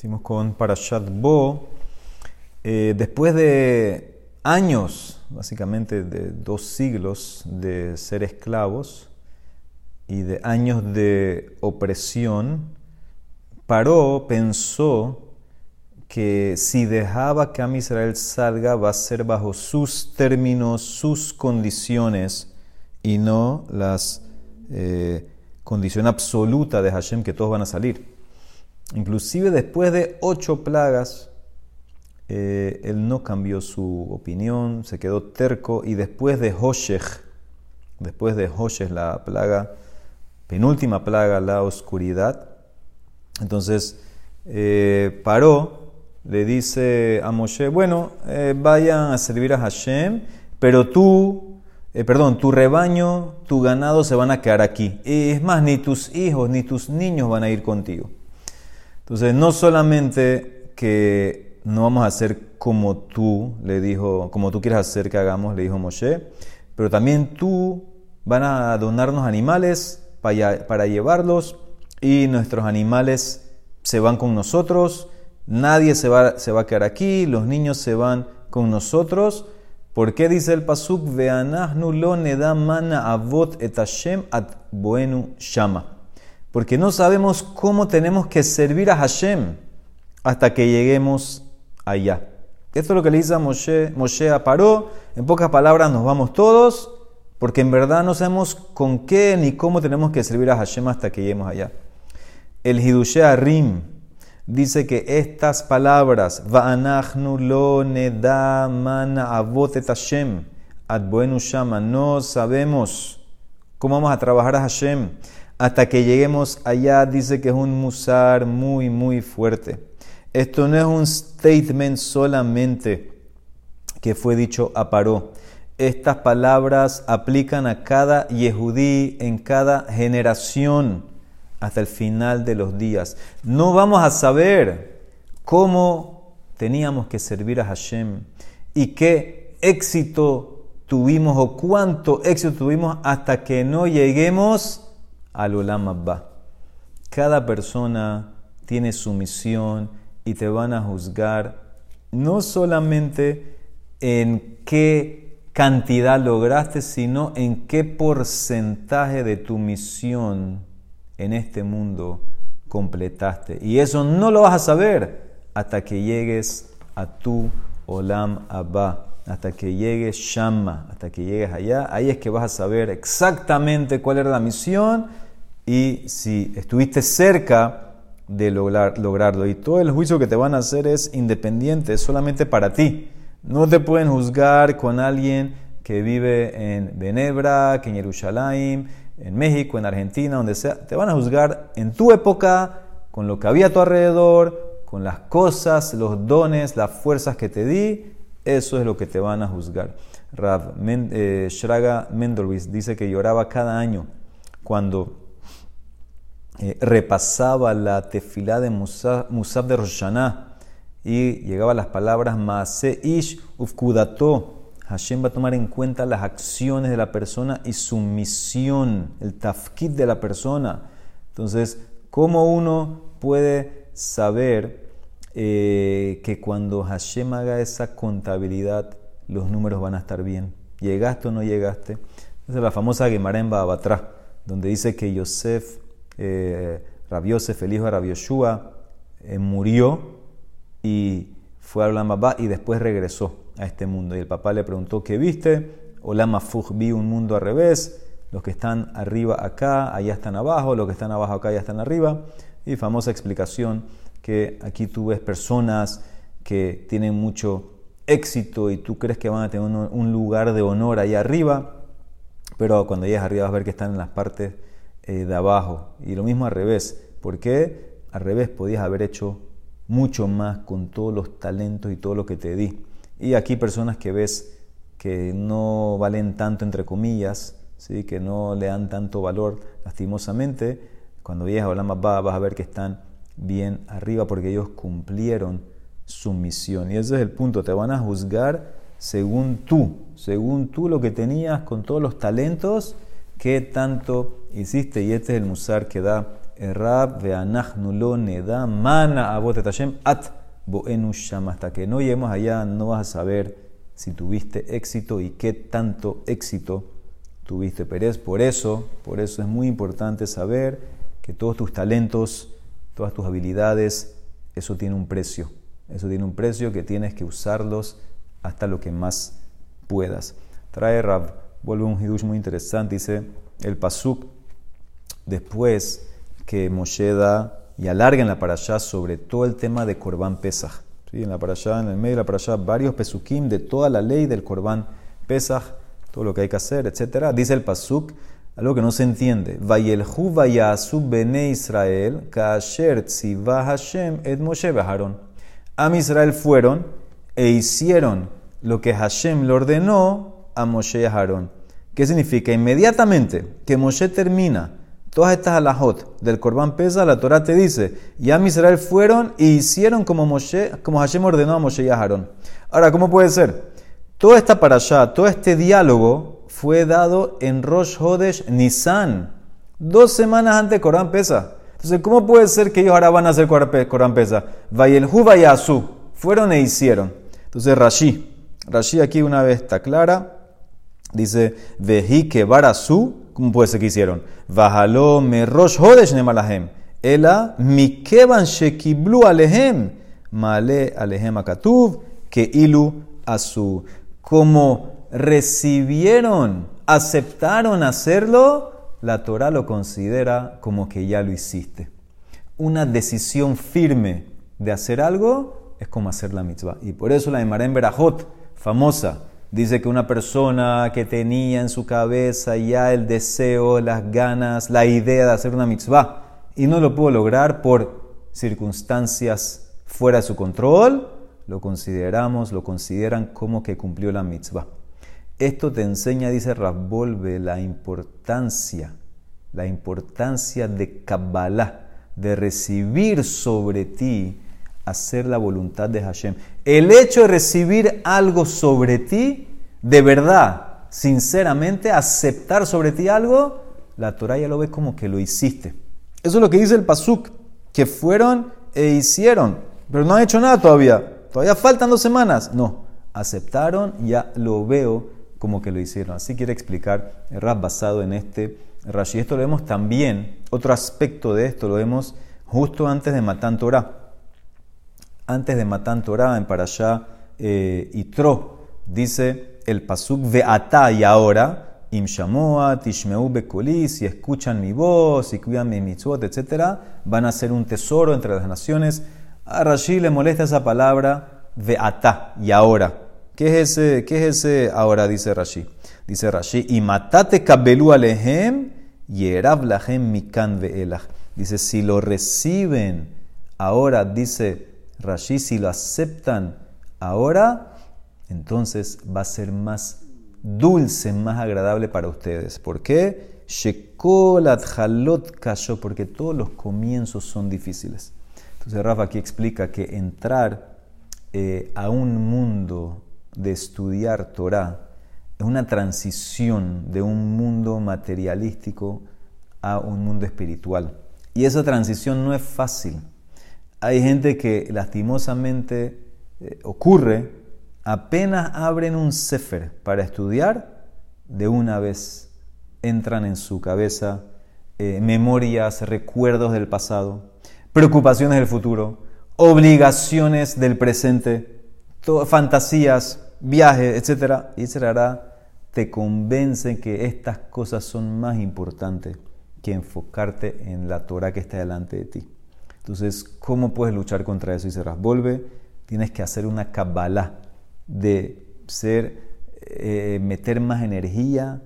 Estamos con Parashat Bo. Eh, después de años, básicamente de dos siglos de ser esclavos y de años de opresión, Paró pensó que si dejaba que Am Israel salga va a ser bajo sus términos, sus condiciones y no las eh, condición absoluta de Hashem que todos van a salir. Inclusive después de ocho plagas, eh, él no cambió su opinión, se quedó terco y después de Hoshech, después de Hoshech, la plaga, penúltima plaga, la oscuridad, entonces eh, paró, le dice a Moshe, bueno, eh, vayan a servir a Hashem, pero tú perdón, tu rebaño, tu ganado se van a quedar aquí. Y es más, ni tus hijos ni tus niños van a ir contigo. Entonces, no solamente que no vamos a hacer como tú, le dijo, como tú quieres hacer que hagamos, le dijo Moshe, pero también tú van a donarnos animales para, llevarlos y nuestros animales se van con nosotros, nadie se va, se va a quedar aquí, los niños se van con nosotros ¿Por qué dice el pasuk veanahnu lo neda mana avot et Hashem at boenu shama? Porque no sabemos cómo tenemos que servir a Hashem hasta que lleguemos allá. Esto es lo que le dice a Moshe, Moshe a Paró. En pocas palabras, nos vamos todos, porque en verdad no sabemos con qué ni cómo tenemos que servir a Hashem hasta que lleguemos allá. El Hidushe Arim, dice que estas palabras, Va'anachnu lo neda mana avotet Hashem, adbuenu shama, no sabemos cómo vamos a trabajar a Hashem hasta que lleguemos allá, dice que es un musar muy, muy fuerte. Esto no es un statement solamente que fue dicho a Paró. Estas palabras aplican a cada Yehudí en cada generación hasta el final de los días. No vamos a saber cómo teníamos que servir a Hashem y qué éxito tuvimos o cuánto éxito tuvimos hasta que no lleguemos al Olam Abba. Cada persona tiene su misión y te van a juzgar no solamente en qué cantidad lograste, sino en qué porcentaje de tu misión en este mundo completaste. Y eso no lo vas a saber hasta que llegues a tu Olam Abba, hasta que llegues Shama, hasta que llegues allá. Ahí es que vas a saber exactamente cuál era la misión y si estuviste cerca de lograr, lograrlo. Y todo el juicio que te van a hacer es independiente, es solamente para ti. No te pueden juzgar con alguien que vive en Benebra, que en Jerusalén, en México, en Argentina, donde sea, te van a juzgar en tu época, con lo que había a tu alrededor, con las cosas, los dones, las fuerzas que te di, eso es lo que te van a juzgar. Rav eh, Shraga Mendolvis dice que lloraba cada año cuando eh, repasaba la tefilá de Musab, de Roshaná y llegaba las palabras Maase Ish Ufkudato Hashem va a tomar en cuenta las acciones de la persona y su misión, el tafkid de la persona. Entonces, ¿cómo uno puede saber eh, que cuando Hashem haga esa contabilidad, los números van a estar bien? ¿Llegaste o no llegaste? Esa es la famosa Gemara en donde dice que Yosef, eh, Yosef, el hijo de Rabioshua, eh, murió y fue a Olam y después regresó a este mundo. Y el papá le preguntó, ¿qué viste? Olam Fuj vi un mundo al revés. Los que están arriba acá, allá están abajo. Los que están abajo acá, allá están arriba. Y famosa explicación que aquí tú ves personas que tienen mucho éxito y tú crees que van a tener un, lugar de honor allá arriba, pero cuando llegas arriba vas a ver que están en las partes eh, de abajo. Y lo mismo al revés. ¿Por qué? Al revés, podías haber hecho mucho más con todos los talentos y todo lo que te di. Y aquí personas que ves que no valen tanto, entre comillas, ¿sí? que no le dan tanto valor, lastimosamente, cuando llegas a más vas a ver que están bien arriba porque ellos cumplieron su misión. Y ese es el punto, te van a juzgar según tú, según tú lo que tenías con todos los talentos, qué tanto hiciste. Y este es el musar que da Rab veanachnu lo neda mana abotet Hashem at boenu. Hasta que no lleguemos allá, no vas a saber si tuviste éxito y qué tanto éxito tuviste. Pero por eso, por eso es muy importante saber que todos tus talentos, todas tus habilidades, eso tiene un precio. Eso tiene un precio que tienes que usarlos hasta lo que más puedas. Trae Rab, vuelve un hidush muy interesante, dice el pasuk después que Moshe y alarga en la parashá sobre todo el tema de Korban Pesach. ¿Sí? En la parashá, en el medio de la parashá, varios pesukim de toda la ley del Korban Pesach, todo lo que hay que hacer, etc. Dice el pasuk, algo que no se entiende. Vayelhu vayasu bene Israel, kasher tziva Hashem et Moshe beharon. Am Israel fueron e hicieron lo que Hashem le ordenó a Moshe y a Aarón. ¿Qué significa? Inmediatamente que Moshe termina todas estas alajot del Corban Pesa, la Torah te dice, y Am Israel fueron y hicieron como, Moshe, como Hashem ordenó a Moshe y a Aarón. Ahora, ¿cómo puede ser? Toda esta para allá, todo este diálogo fue dado en Rosh Hodesh Nisan, dos semanas antes de Corban Pesa. Entonces, ¿cómo puede ser que ellos ahora van a hacer Corban Pesa? Vayel Vayasu, fueron e hicieron. Entonces, Rashi, Rashi aquí una vez está clara, dice, Veji que barasu, ¿cómo puede ser que hicieron? Vajalo me rosh hodesh nemalahem, ela mikeban shekiblu alehem, male alehem akatuv, que ilu asu. Como recibieron, aceptaron hacerlo, la Torah lo considera como que ya lo hiciste. Una decisión firme de hacer algo es como hacer la mitzvah. Y por eso la de en Berajot, famosa. Dice que una persona que tenía en su cabeza ya el deseo, las ganas, la idea de hacer una mitzvah y no lo pudo lograr por circunstancias fuera de su control, lo consideramos, lo consideran como que cumplió la mitzvah. Esto te enseña, dice Rabbolve, la importancia, la importancia de Kabbalah, de recibir sobre ti hacer la voluntad de Hashem. El hecho de recibir algo sobre ti, de verdad, sinceramente, aceptar sobre ti algo, la Torah ya lo ve como que lo hiciste. Eso es lo que dice el Pasuk, que fueron e hicieron, pero no han hecho nada todavía. Todavía faltan dos semanas. No, aceptaron, ya lo veo como que lo hicieron. Así quiere explicar rap basado en este Rashi. Esto lo vemos también, otro aspecto de esto lo vemos justo antes de Matan Torah antes de Matan Torah, en Parashá eh, Itro, dice el Pasuk Ve'ata y ahora, Im Shamoa, Tishmeu Bekoli, si escuchan mi voz y cuidan mi mitzvot, etc., van a ser un tesoro entre las naciones. A Rashi le molesta esa palabra Ve'ata y ahora. ¿Qué es ese, qué es ahora? Dice Rashi. Dice Rashi, y matate kabelu alehem, yerab lahem mikan ve'elach. Dice, si lo reciben ahora, dice Rashi, si lo aceptan ahora, entonces va a ser más dulce, más agradable para ustedes. ¿Por qué? Shekolat halot kasho, porque todos los comienzos son difíciles. Entonces Rafa aquí explica que entrar eh, a un mundo de estudiar Torah es una transición de un mundo materialístico a un mundo espiritual. Y esa transición no es fácil hay gente que lastimosamente eh, ocurre, apenas abren un sefer para estudiar, de una vez entran en su cabeza eh, memorias, recuerdos del pasado, preocupaciones del futuro, obligaciones del presente, fantasías, viajes, etc. Y será te convencen que estas cosas son más importantes que enfocarte en la Torah que está delante de ti. Entonces, ¿cómo puedes luchar contra eso? Y se vuelve, tienes que hacer una kabbalah de ser, eh, meter más energía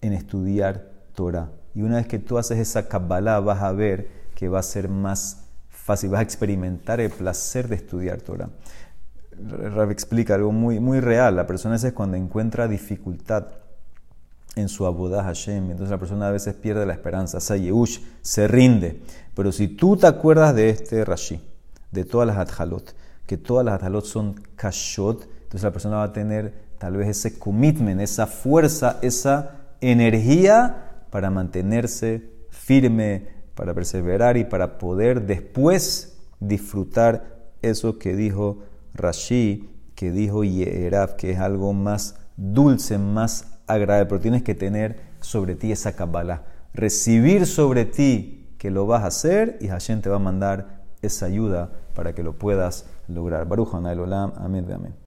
en estudiar Torah. Y una vez que tú haces esa kabbalah, vas a ver que va a ser más fácil, vas a experimentar el placer de estudiar Torah. Rav explica algo muy, muy real. La persona es cuando encuentra dificultad en su abodah Hashem. Entonces la persona a veces pierde la esperanza. Se rinde. Pero si tú te acuerdas de este Rashi, de todas las adhalot, que todas las adhalot son kashot, entonces la persona va a tener tal vez ese commitment, esa fuerza, esa energía para mantenerse firme, para perseverar y para poder después disfrutar eso que dijo Rashi, que dijo Yeraf, que es algo más dulce, más agradable, pero tienes que tener sobre ti esa Kabbalah. Recibir sobre ti que lo vas a hacer y Hashem te va a mandar esa ayuda para que lo puedas lograr. Baruch Olam, amén, amén.